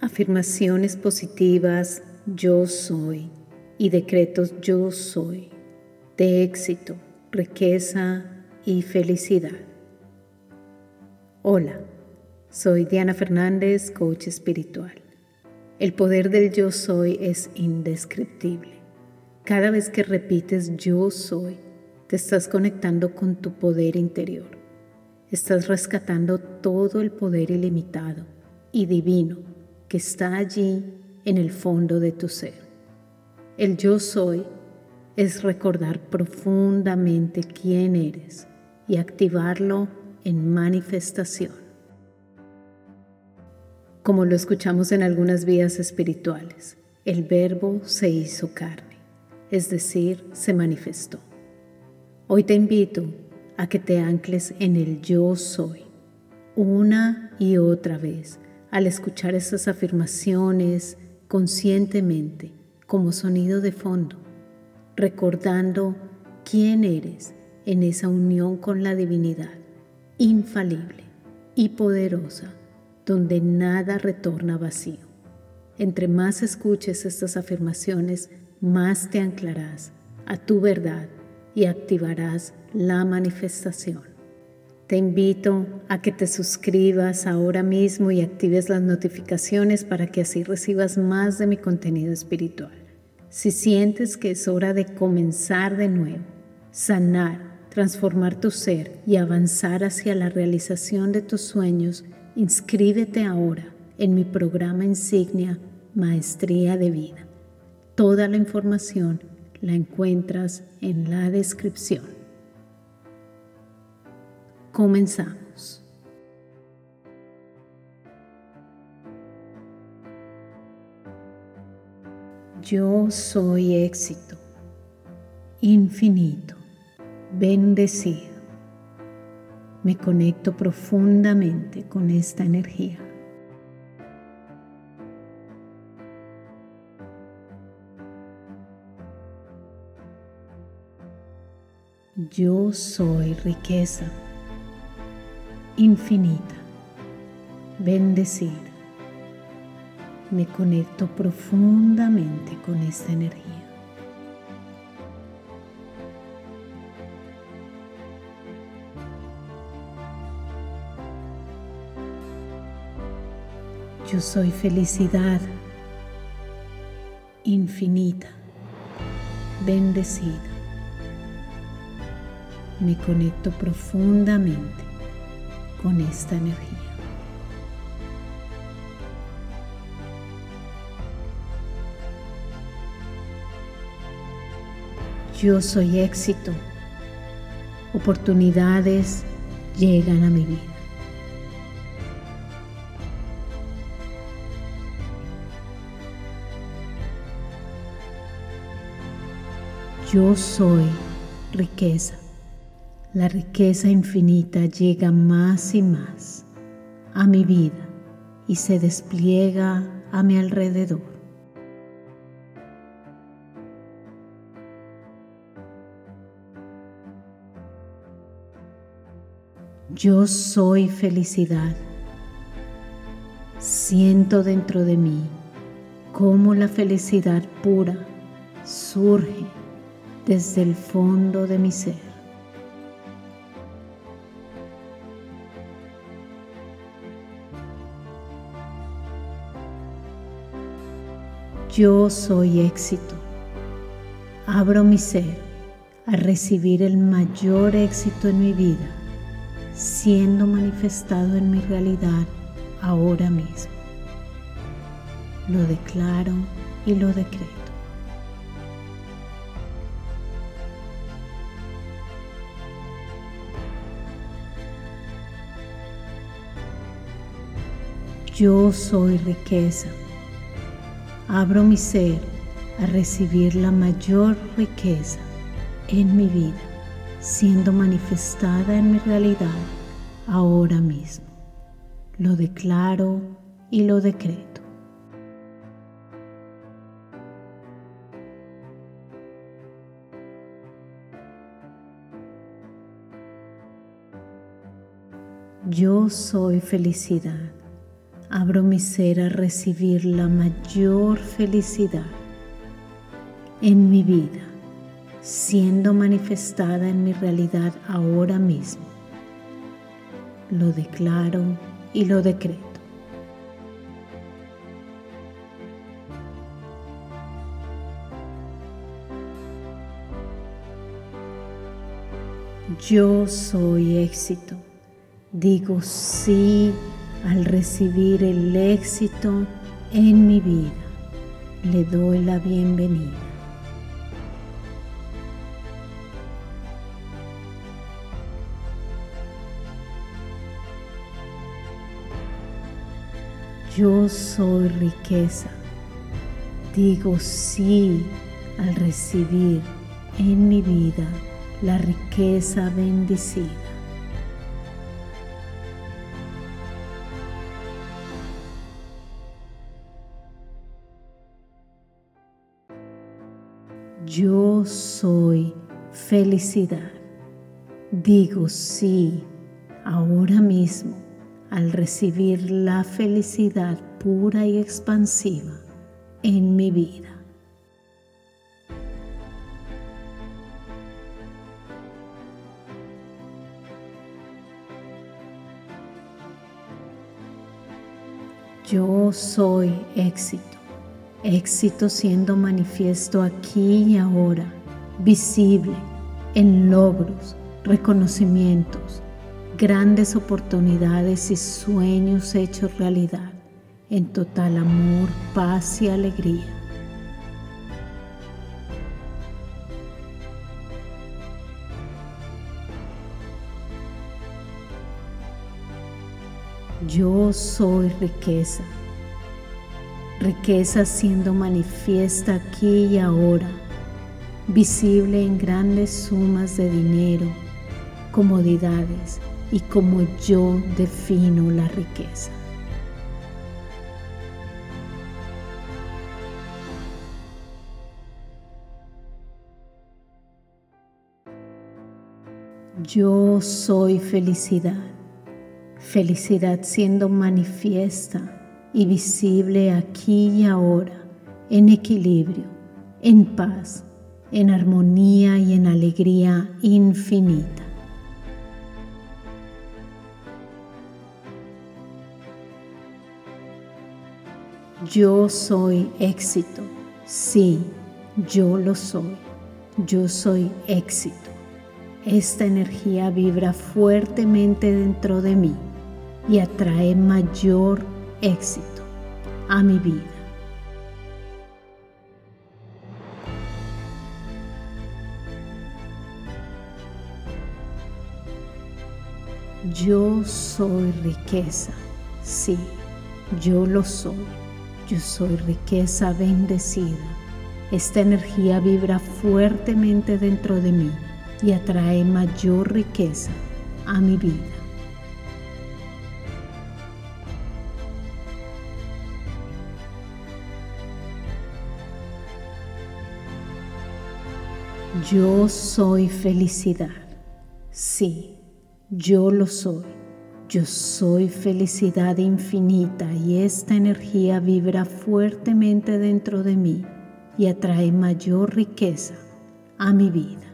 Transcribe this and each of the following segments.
Afirmaciones positivas yo soy y decretos yo soy de éxito, riqueza y felicidad. Hola, soy Diana Fernández, coach espiritual. El poder del yo soy es indescriptible. Cada vez que repites yo soy, te estás conectando con tu poder interior. Estás rescatando todo el poder ilimitado y divino que está allí en el fondo de tu ser. El yo soy es recordar profundamente quién eres y activarlo en manifestación. Como lo escuchamos en algunas vías espirituales, el verbo se hizo carne, es decir, se manifestó. Hoy te invito a que te ancles en el yo soy una y otra vez al escuchar esas afirmaciones conscientemente como sonido de fondo, recordando quién eres en esa unión con la divinidad infalible y poderosa, donde nada retorna vacío. Entre más escuches estas afirmaciones, más te anclarás a tu verdad y activarás la manifestación. Te invito a que te suscribas ahora mismo y actives las notificaciones para que así recibas más de mi contenido espiritual. Si sientes que es hora de comenzar de nuevo, sanar, transformar tu ser y avanzar hacia la realización de tus sueños, inscríbete ahora en mi programa insignia Maestría de Vida. Toda la información la encuentras en la descripción. Comenzamos. Yo soy éxito, infinito, bendecido. Me conecto profundamente con esta energía. Yo soy riqueza infinita, bendecida. Me conecto profundamente con esta energía. Yo soy felicidad infinita, bendecida. Me conecto profundamente con esta energía. Yo soy éxito. Oportunidades llegan a mi vida. Yo soy riqueza. La riqueza infinita llega más y más a mi vida y se despliega a mi alrededor. Yo soy felicidad. Siento dentro de mí cómo la felicidad pura surge desde el fondo de mi ser. Yo soy éxito. Abro mi ser a recibir el mayor éxito en mi vida, siendo manifestado en mi realidad ahora mismo. Lo declaro y lo decreto. Yo soy riqueza abro mi ser a recibir la mayor riqueza en mi vida, siendo manifestada en mi realidad ahora mismo. Lo declaro y lo decreto. Yo soy felicidad abro mi ser a recibir la mayor felicidad en mi vida, siendo manifestada en mi realidad ahora mismo. Lo declaro y lo decreto. Yo soy éxito. Digo sí al recibir el éxito en mi vida. Le doy la bienvenida. Yo soy riqueza. Digo sí al recibir en mi vida la riqueza bendecida. Soy felicidad. Digo sí ahora mismo al recibir la felicidad pura y expansiva en mi vida. Yo soy éxito. Éxito siendo manifiesto aquí y ahora, visible en logros, reconocimientos, grandes oportunidades y sueños hechos realidad, en total amor, paz y alegría. Yo soy riqueza. Riqueza siendo manifiesta aquí y ahora, visible en grandes sumas de dinero, comodidades y como yo defino la riqueza. Yo soy felicidad felicidad siendo manifiesta y visible aquí y ahora, en equilibrio, en paz, en armonía y en alegría infinita. Yo soy éxito, sí, yo lo soy, yo soy éxito. Esta energía vibra fuertemente dentro de mí y atrae mayor éxito a mi vida. Yo soy riqueza, sí, yo lo soy. Yo soy riqueza bendecida. Esta energía vibra fuertemente dentro de mí y atrae mayor riqueza a mi vida. Yo soy felicidad. Sí, yo lo soy. Yo soy felicidad infinita y esta energía vibra fuertemente dentro de mí y atrae mayor riqueza a mi vida.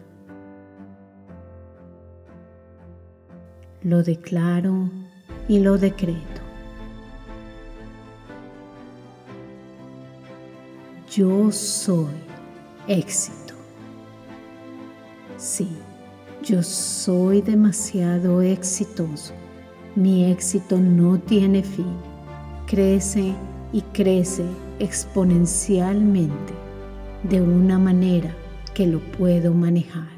Lo declaro y lo decreto. Yo soy éxito. Sí, yo soy demasiado exitoso. Mi éxito no tiene fin. Crece y crece exponencialmente de una manera que lo puedo manejar.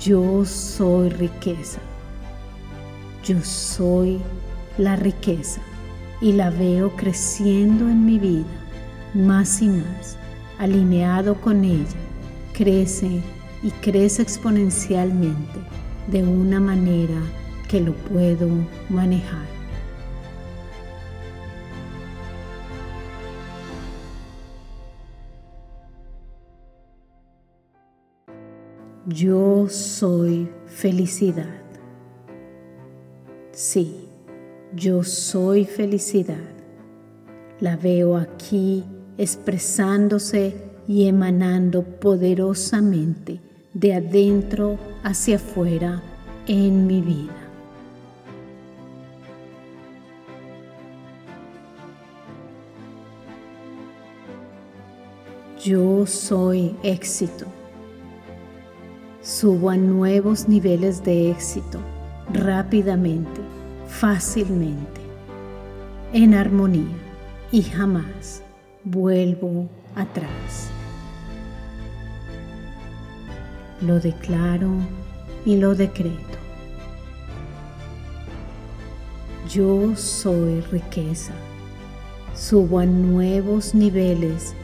Yo soy riqueza. Yo soy la riqueza y la veo creciendo en mi vida más y más, alineado con ella, crece y crece exponencialmente de una manera que lo puedo manejar. Yo soy felicidad. Sí, yo soy felicidad. La veo aquí expresándose y emanando poderosamente de adentro hacia afuera en mi vida. Yo soy éxito. Subo a nuevos niveles de éxito rápidamente, fácilmente, en armonía y jamás vuelvo atrás. Lo declaro y lo decreto. Yo soy riqueza. Subo a nuevos niveles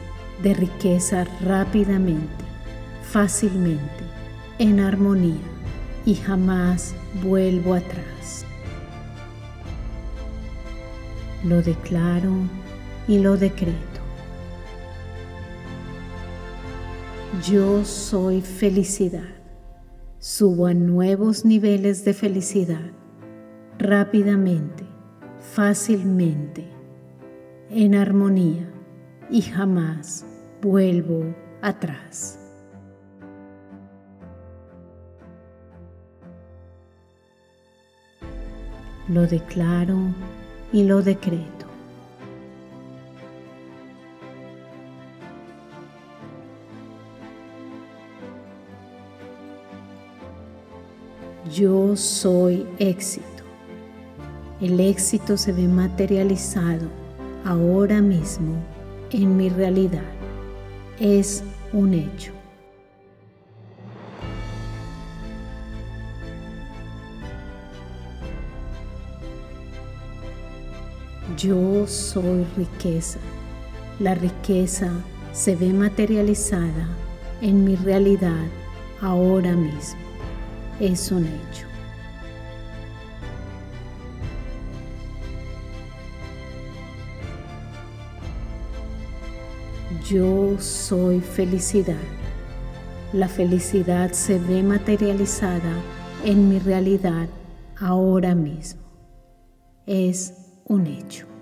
de riqueza rápidamente, fácilmente, en armonía y jamás vuelvo atrás. Lo declaro y lo decreto. Yo soy felicidad. Subo a nuevos niveles de felicidad rápidamente, fácilmente, en armonía y jamás vuelvo atrás. Lo declaro y lo decreto. Yo soy éxito. El éxito se ve materializado ahora mismo en mi realidad. Es un hecho. Yo soy riqueza. La riqueza se ve materializada en mi realidad ahora mismo es un hecho. Yo soy felicidad. La felicidad se ve materializada en mi realidad ahora mismo. Es un hecho.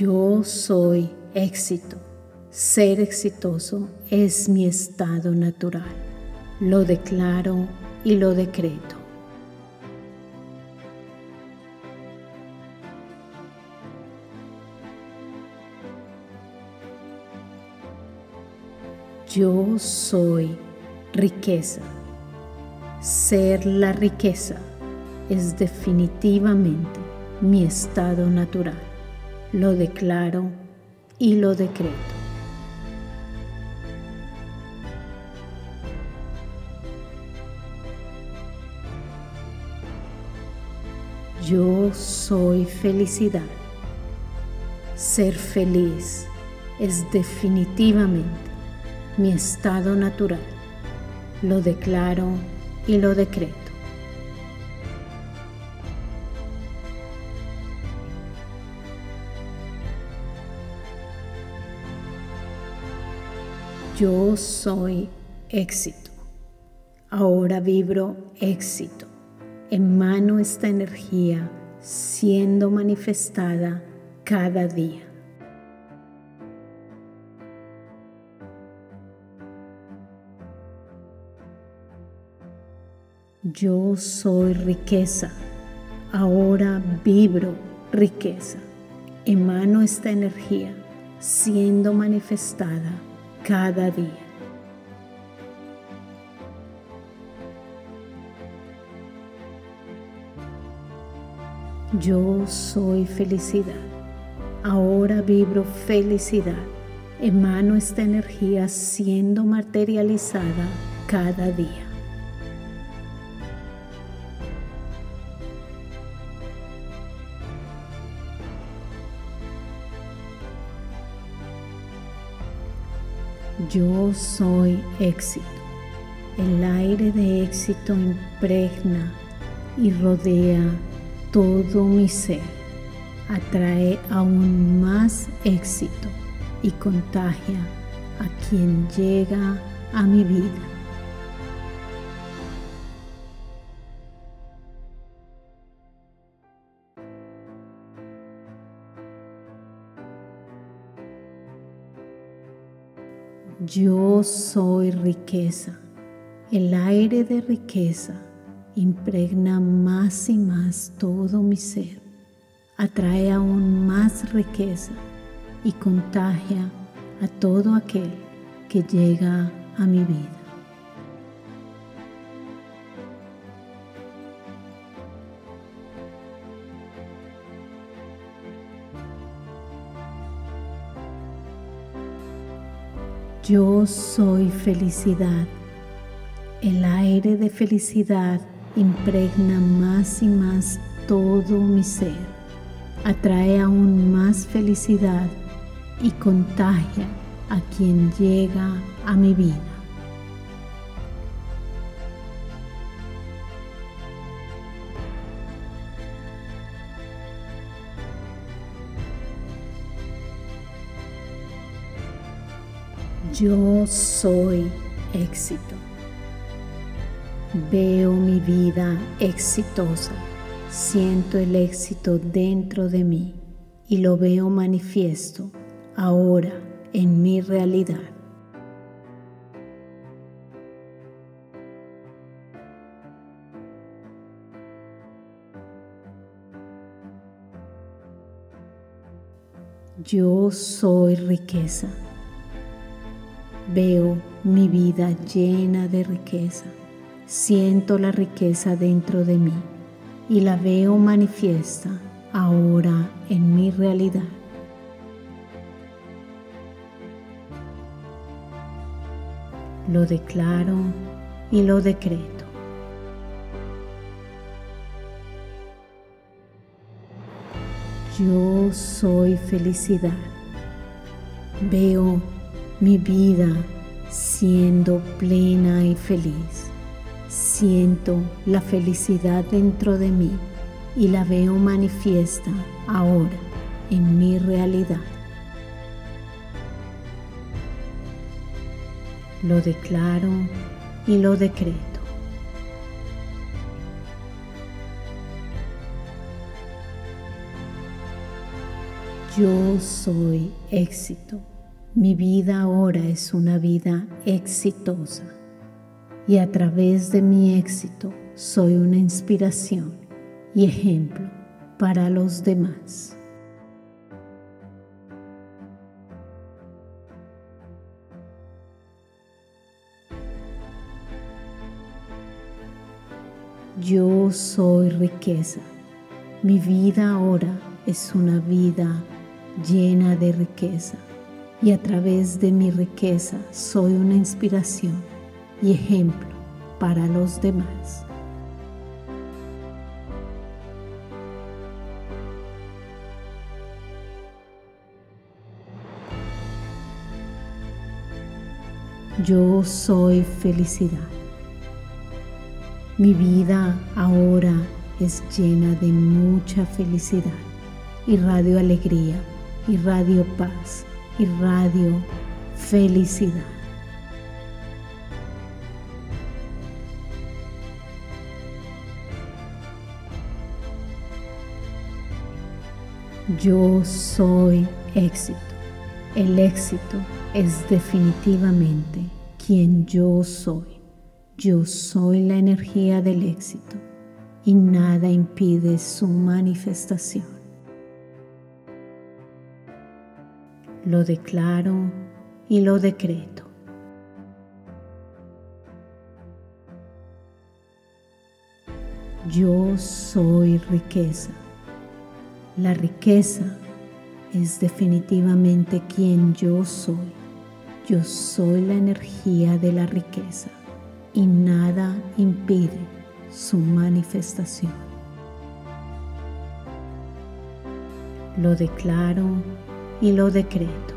Yo soy éxito. Ser exitoso es mi estado natural. Lo declaro y lo decreto. Yo soy riqueza. Ser la riqueza es definitivamente mi estado natural lo declaro y lo decreto. Yo soy felicidad. Ser feliz es definitivamente mi estado natural. Lo declaro y lo decreto. Yo soy éxito. Ahora vibro éxito. Emano esta energía siendo manifestada cada día. Yo soy riqueza. Ahora vibro riqueza. Emano esta energía siendo manifestada cada día. Yo soy felicidad. Ahora vibro felicidad. Emano esta energía siendo materializada cada día. Yo soy éxito. El aire de éxito impregna y rodea todo mi ser. atrae aún más éxito y contagia a quien llega a mi vida. Yo soy riqueza. El aire de riqueza impregna más y más todo mi ser, atrae aún más riqueza y contagia a todo aquel que llega a mi vida. Yo soy felicidad. El aire de felicidad impregna más y más todo mi ser, atrae aún más felicidad y contagia a quien llega a mi vida. Yo soy éxito. Veo mi vida exitosa, siento el éxito dentro de mí y lo veo manifiesto ahora en mi realidad. Yo soy riqueza. Veo mi vida llena de riqueza. Siento la riqueza dentro de mí y la veo manifiesta ahora en mi realidad. Lo declaro y lo decreto. Yo soy felicidad. Veo mi vida siendo plena y feliz. Siento la felicidad dentro de mí y la veo manifiesta ahora en mi realidad. Lo declaro y lo decreto. Yo soy éxito. Mi vida ahora es una vida exitosa y a través de mi éxito soy una inspiración y ejemplo para los demás. Yo soy riqueza. Mi vida ahora es una vida llena de riqueza y a través de mi riqueza soy una inspiración y ejemplo para los demás. Yo soy felicidad. Mi vida ahora es llena de mucha felicidad. radio alegría, radio paz, radio felicidad. Yo soy éxito. El éxito es definitivamente quien yo soy. Yo soy la energía del éxito y nada impide su manifestación. Lo declaro y lo decreto. Yo soy riqueza. La riqueza es definitivamente quien yo soy. Yo soy la energía de la riqueza y nada impide su manifestación. Lo declaro y lo decreto.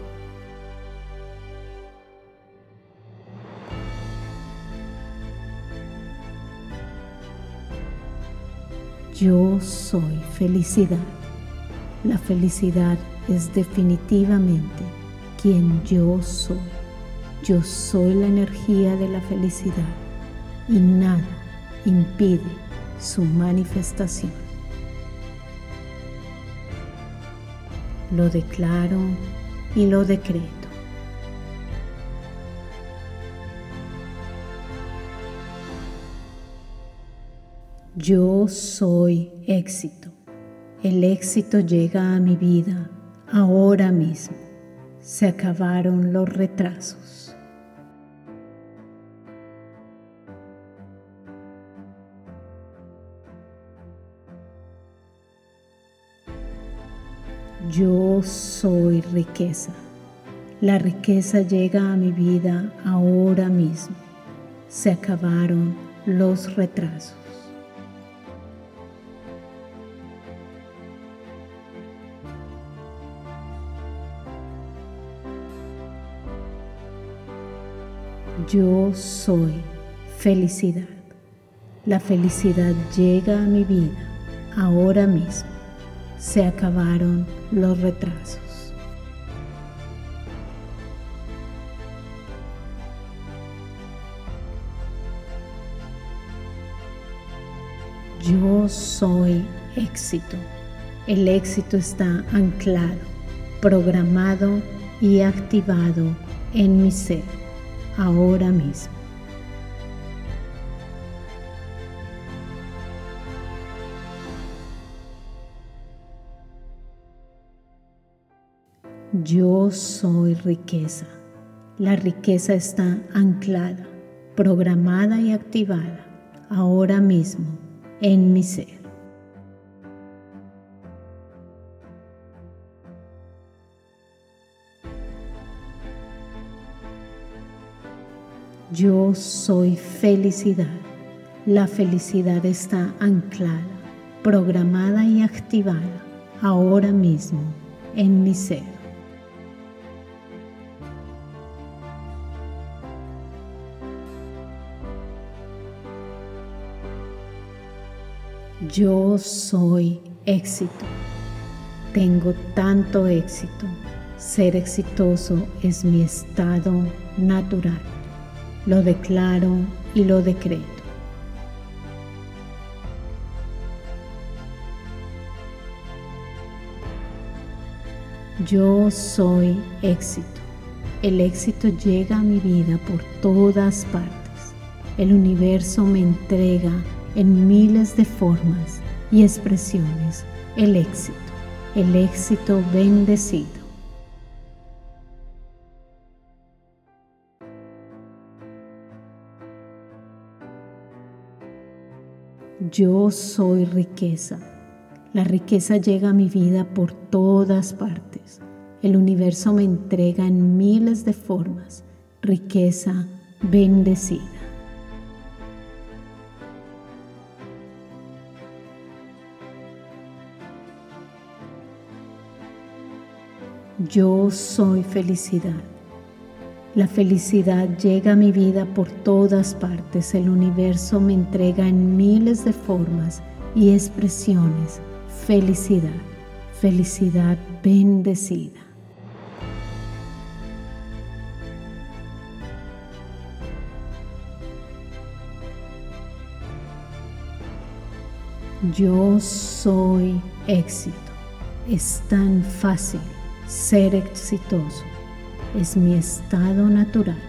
Yo soy felicidad. La felicidad es definitivamente quien yo soy. Yo soy la energía de la felicidad y nada impide su manifestación. Lo declaro y lo decreto. Yo soy éxito. El éxito llega a mi vida ahora mismo. Se acabaron los retrasos. Yo soy riqueza. La riqueza llega a mi vida ahora mismo. Se acabaron los retrasos. Yo soy felicidad. La felicidad llega a mi vida ahora mismo. Se acabaron los retrasos. Yo soy éxito. El éxito está anclado, programado y activado en mi ser ahora mismo. Yo soy riqueza. La riqueza está anclada, programada y activada ahora mismo en mi ser. Yo soy felicidad. La felicidad está anclada, programada y activada ahora mismo en mi ser. Yo soy éxito. Tengo tanto éxito. Ser exitoso es mi estado natural. Lo declaro y lo decreto. Yo soy éxito. El éxito llega a mi vida por todas partes. El universo me entrega en miles de formas y expresiones el éxito, el éxito bendecido. Yo soy riqueza. La riqueza llega a mi vida por todas partes. El universo me entrega en miles de formas riqueza bendecida. Yo soy felicidad. La felicidad llega a mi vida por todas partes. El universo me entrega en miles de formas y expresiones felicidad, felicidad bendecida. Yo soy éxito. Es tan fácil ser exitoso es mi estado natural.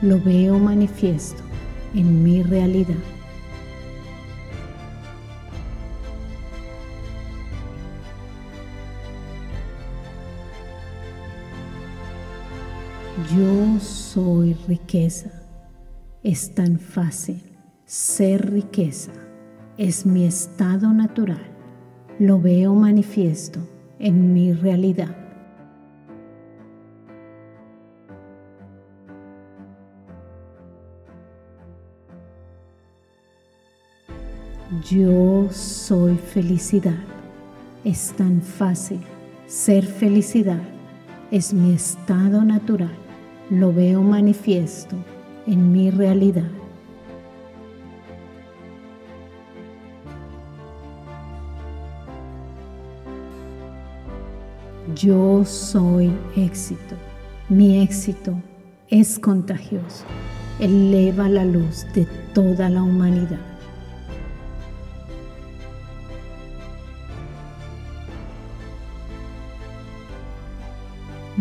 Lo veo manifiesto en mi realidad. Yo soy riqueza. Es tan fácil ser riqueza. Es mi estado natural. Lo veo manifiesto en mi realidad. Yo soy felicidad. Es tan fácil. Ser felicidad es mi estado natural. Lo veo manifiesto en mi realidad. Yo soy éxito. Mi éxito es contagioso. Eleva la luz de toda la humanidad.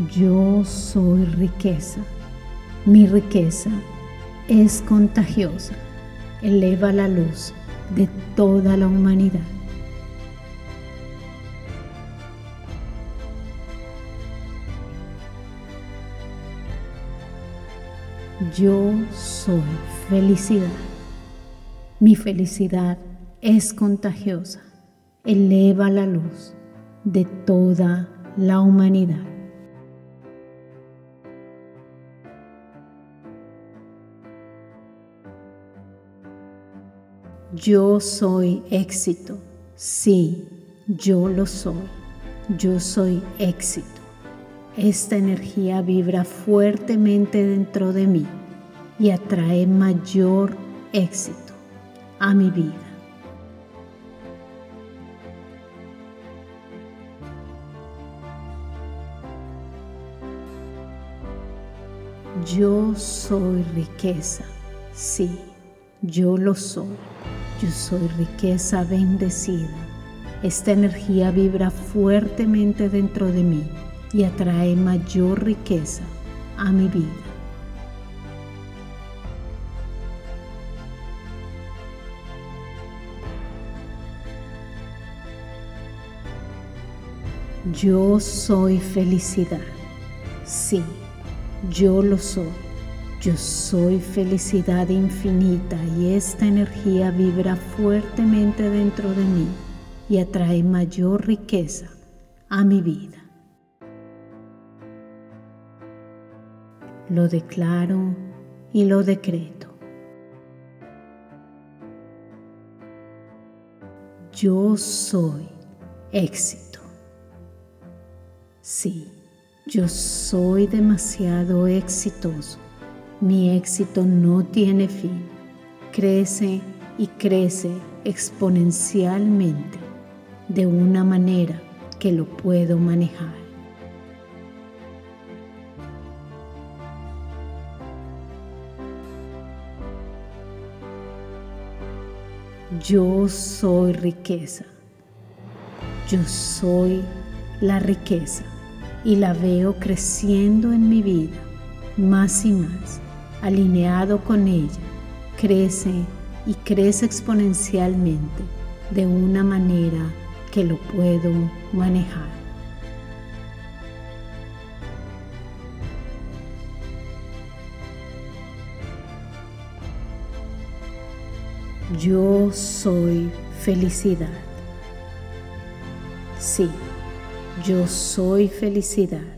Yo soy riqueza. Mi riqueza es contagiosa. Eleva la luz de toda la humanidad. Yo soy felicidad. Mi felicidad es contagiosa. Eleva la luz de toda la humanidad. Yo soy éxito. Sí, yo lo soy. Yo soy éxito. Esta energía vibra fuertemente dentro de mí y atrae mayor éxito a mi vida. Yo soy riqueza. Sí, yo lo soy. Yo soy riqueza bendecida. Esta energía vibra fuertemente dentro de mí y atrae mayor riqueza a mi vida. Yo soy felicidad. Sí, yo lo soy. Yo soy felicidad infinita y esta energía vibra fuertemente dentro de mí y atrae mayor riqueza a mi vida. Lo declaro y lo decreto. Yo soy éxito. Sí, yo soy demasiado exitoso mi éxito no tiene fin, crece y crece exponencialmente de una manera que lo puedo manejar. Yo soy riqueza. Yo soy la riqueza y la veo creciendo en mi vida más y más alineado con ella, crece y crece exponencialmente de una manera que lo puedo manejar. Yo soy felicidad. Sí, yo soy felicidad.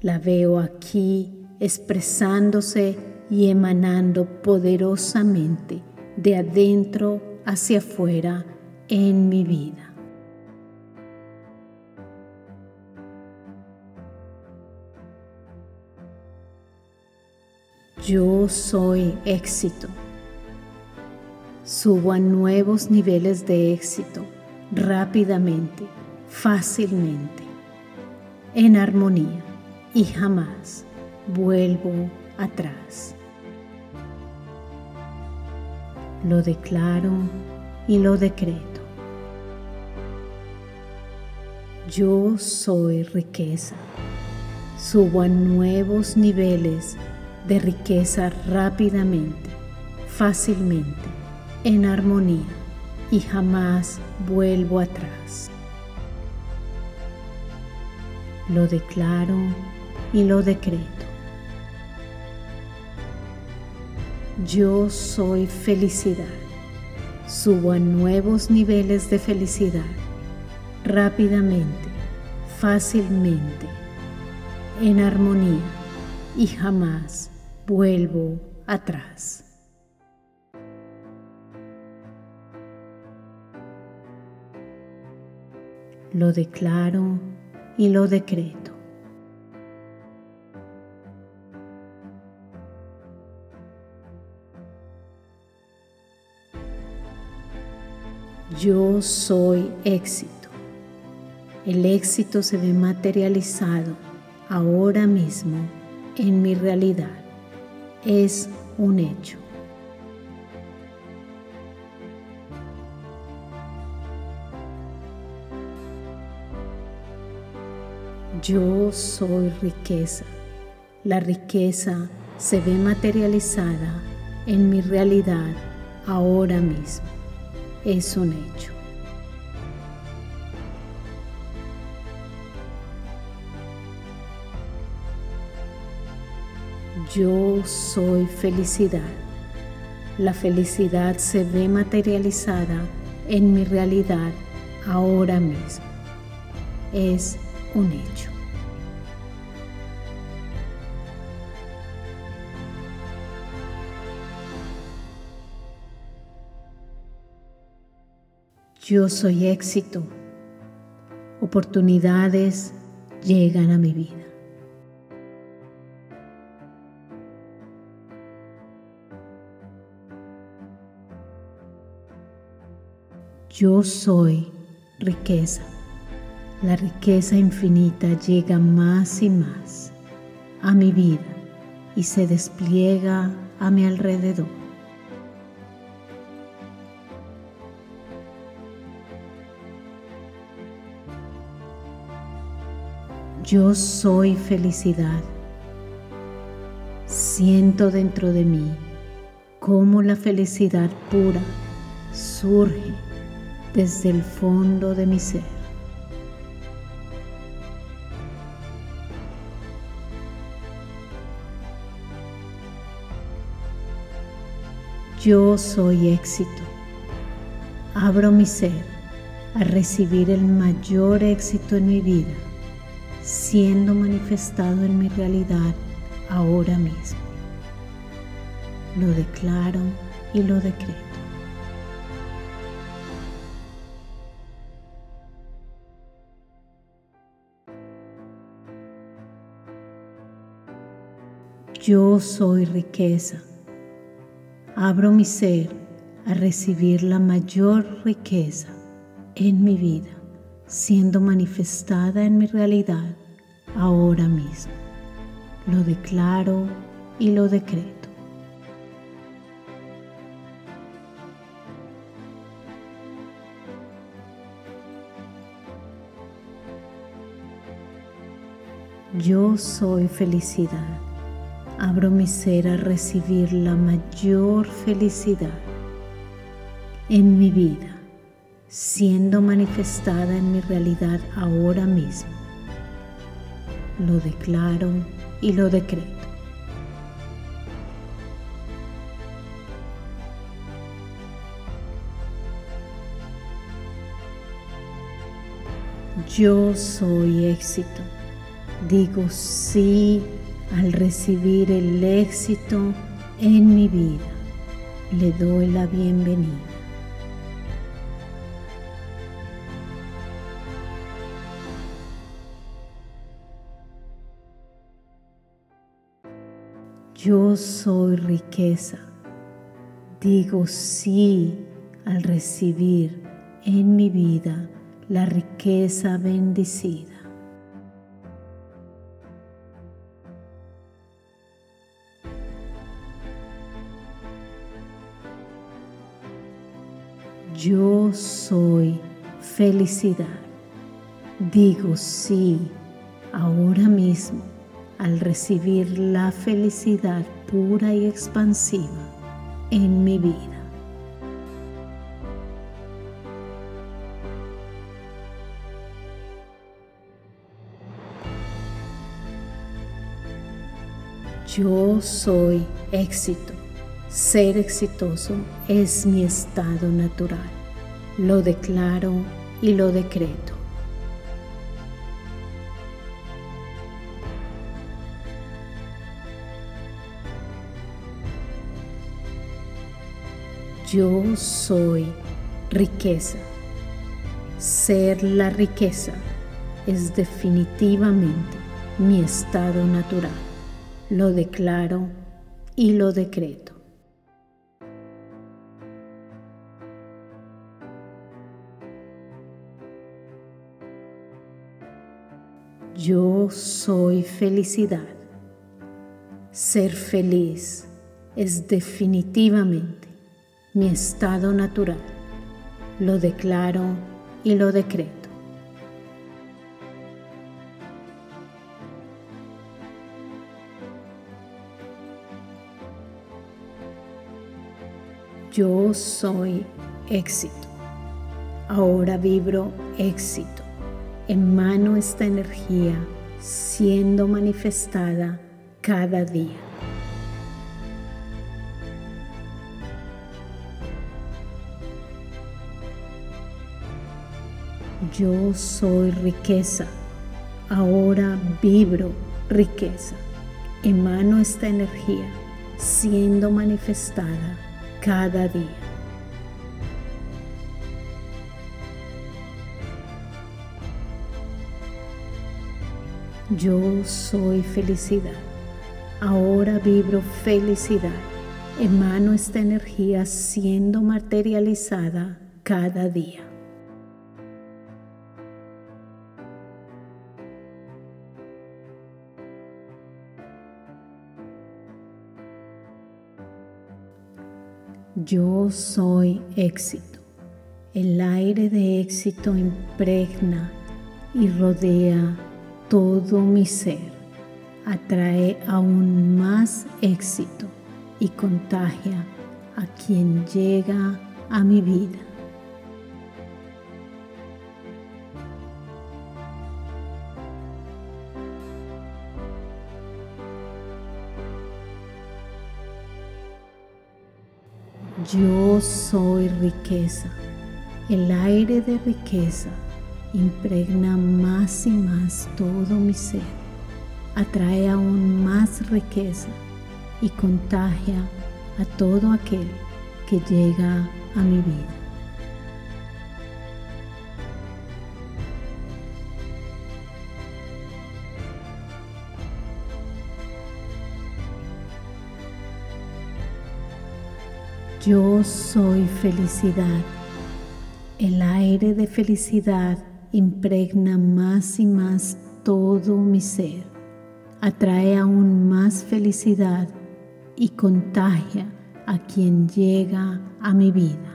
La veo aquí expresándose y emanando poderosamente de adentro hacia afuera en mi vida. Yo soy éxito. Subo a nuevos niveles de éxito rápidamente, fácilmente, en armonía y jamás vuelvo atrás. Lo declaro y lo decreto. Yo soy riqueza. Subo a nuevos niveles de riqueza rápidamente, fácilmente, en armonía y jamás vuelvo atrás. Lo declaro y lo decreto. Yo soy felicidad. Subo a nuevos niveles de felicidad rápidamente, fácilmente, en armonía y jamás vuelvo atrás. Lo declaro y lo decreto. Yo soy éxito. El éxito se ve materializado ahora mismo en mi realidad. Es un hecho. Yo soy riqueza. La riqueza se ve materializada en mi realidad ahora mismo. Es un hecho. Yo soy felicidad. La felicidad se ve materializada en mi realidad ahora mismo. Es un hecho. Yo soy éxito. Oportunidades llegan a mi vida. Yo soy riqueza. La riqueza infinita llega más y más a mi vida y se despliega a mi alrededor. Yo soy felicidad. Siento dentro de mí cómo la felicidad pura surge desde el fondo de mi ser. Yo soy éxito. Abro mi ser a recibir el mayor éxito en mi vida, siendo manifestado en mi realidad ahora mismo. Lo declaro y lo decreto. Yo soy riqueza. Abro mi ser a recibir la mayor riqueza en mi vida, siendo manifestada en mi realidad ahora mismo. Lo declaro y lo decreto. Yo soy felicidad abro mi ser a recibir la mayor felicidad en mi vida, siendo manifestada en mi realidad ahora mismo. Lo declaro y lo decreto. Yo soy éxito. Digo sí al recibir el éxito en mi vida, le doy la bienvenida. Yo soy riqueza. Digo sí al recibir en mi vida la riqueza bendecida. Yo soy felicidad. Digo sí ahora mismo al recibir la felicidad pura y expansiva en mi vida. Yo soy éxito. Ser exitoso es mi estado natural. Lo declaro y lo decreto. Yo soy riqueza. Ser la riqueza es definitivamente mi estado natural. Lo declaro y lo decreto. Yo soy felicidad. Ser feliz es definitivamente mi estado natural. Lo declaro y lo decreto. Yo soy éxito. Ahora vibro éxito. Emano esta energía siendo manifestada cada día. Yo soy riqueza. Ahora vibro riqueza. Emano esta energía siendo manifestada cada día. Yo soy felicidad. Ahora vibro felicidad. Emano esta energía siendo materializada cada día. Yo soy éxito. El aire de éxito impregna y rodea todo mi ser. Atrae aún más éxito y contagia a quien llega a mi vida. Yo soy riqueza. El aire de riqueza impregna más y más todo mi ser. Atrae aún más riqueza y contagia a todo aquel que llega a mi vida. Yo soy felicidad. El aire de felicidad impregna más y más todo mi ser. Atrae aún más felicidad y contagia a quien llega a mi vida.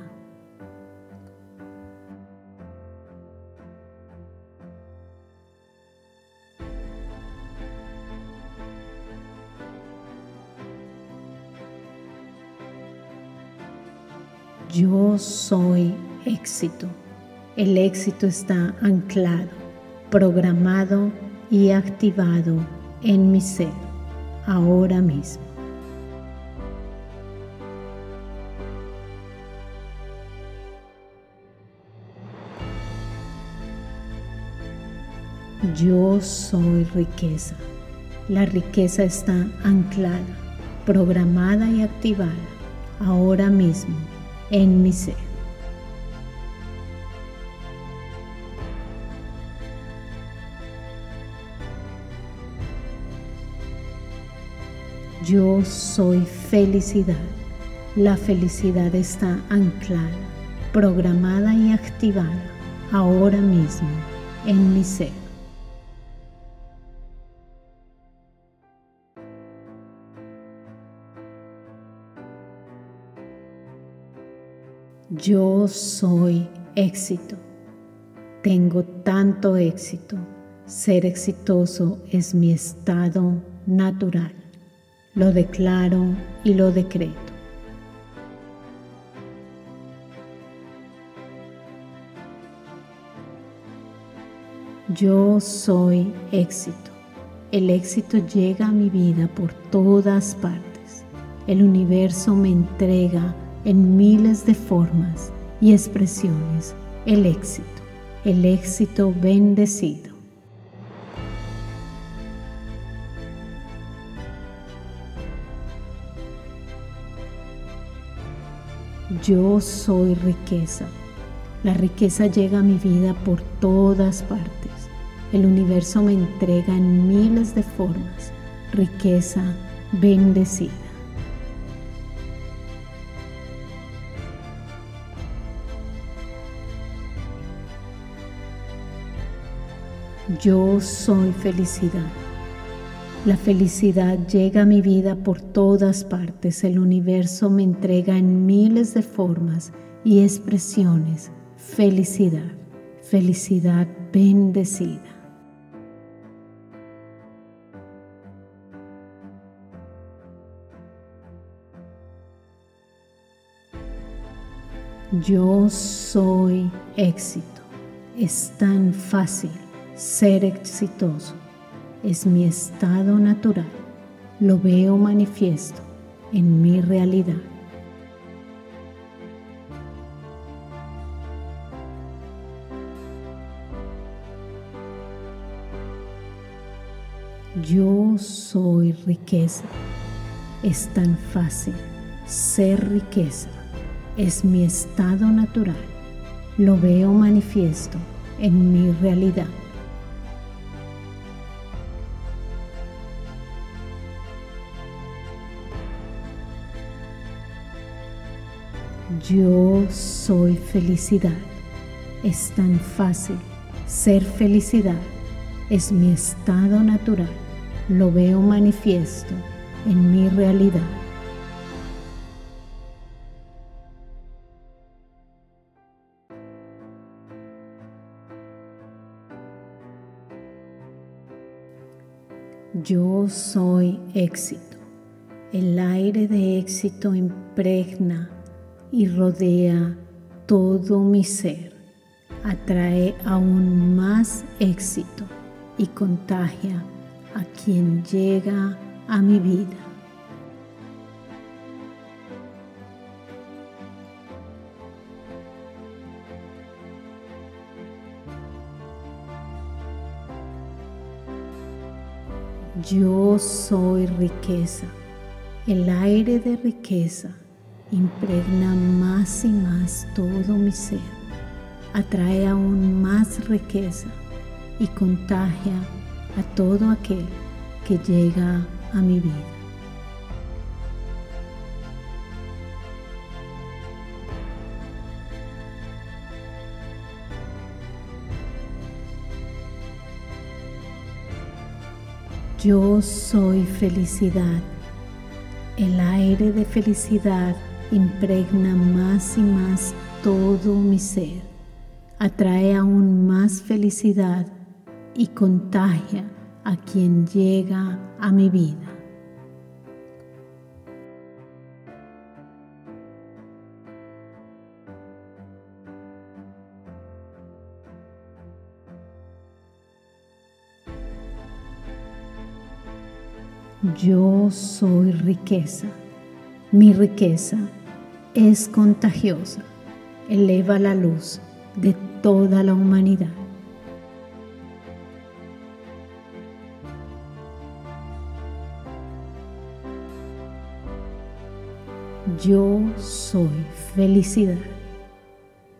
Yo soy éxito. El éxito está anclado, programado y activado en mi ser ahora mismo. Yo soy riqueza. La riqueza está anclada, programada y activada ahora mismo en mi ser. Yo soy felicidad. La felicidad está anclada, programada y activada ahora mismo en mi ser. Yo soy éxito. Tengo tanto éxito. Ser exitoso es mi estado natural. Lo declaro y lo decreto. Yo soy éxito. El éxito llega a mi vida por todas partes. El universo me entrega en miles de formas y expresiones el éxito, el éxito bendecido. Yo soy riqueza. La riqueza llega a mi vida por todas partes. El universo me entrega en miles de formas riqueza bendecida. Yo soy felicidad. La felicidad llega a mi vida por todas partes. El universo me entrega en miles de formas y expresiones felicidad, felicidad bendecida. Yo soy éxito. Es tan fácil ser exitoso. Es mi estado natural. Lo veo manifiesto en mi realidad. Yo soy riqueza. Es tan fácil ser riqueza. Es mi estado natural. Lo veo manifiesto en mi realidad. Yo soy felicidad. Es tan fácil ser felicidad. Es mi estado natural lo veo manifiesto en mi realidad. Yo soy éxito. El aire de éxito impregna y rodea todo mi ser. Atrae aún más éxito y contagia a quien llega a mi vida. Yo soy riqueza. El aire de riqueza impregna más y más todo mi ser. Atrae aún más riqueza y contagia a todo aquel que llega a mi vida. Yo soy felicidad. El aire de felicidad impregna más y más todo mi ser. Atrae aún más felicidad y contagia a quien llega a mi vida. Yo soy riqueza. Mi riqueza es contagiosa. Eleva la luz de toda la humanidad. Yo soy felicidad.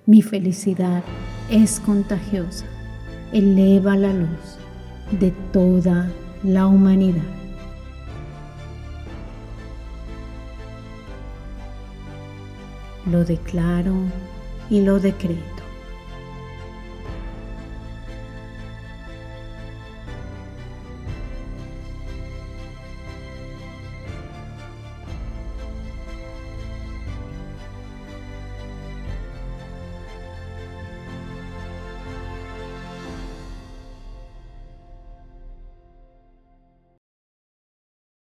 Mi felicidad es contagiosa. Eleva la luz de toda la humanidad. Lo declaro y lo decreto.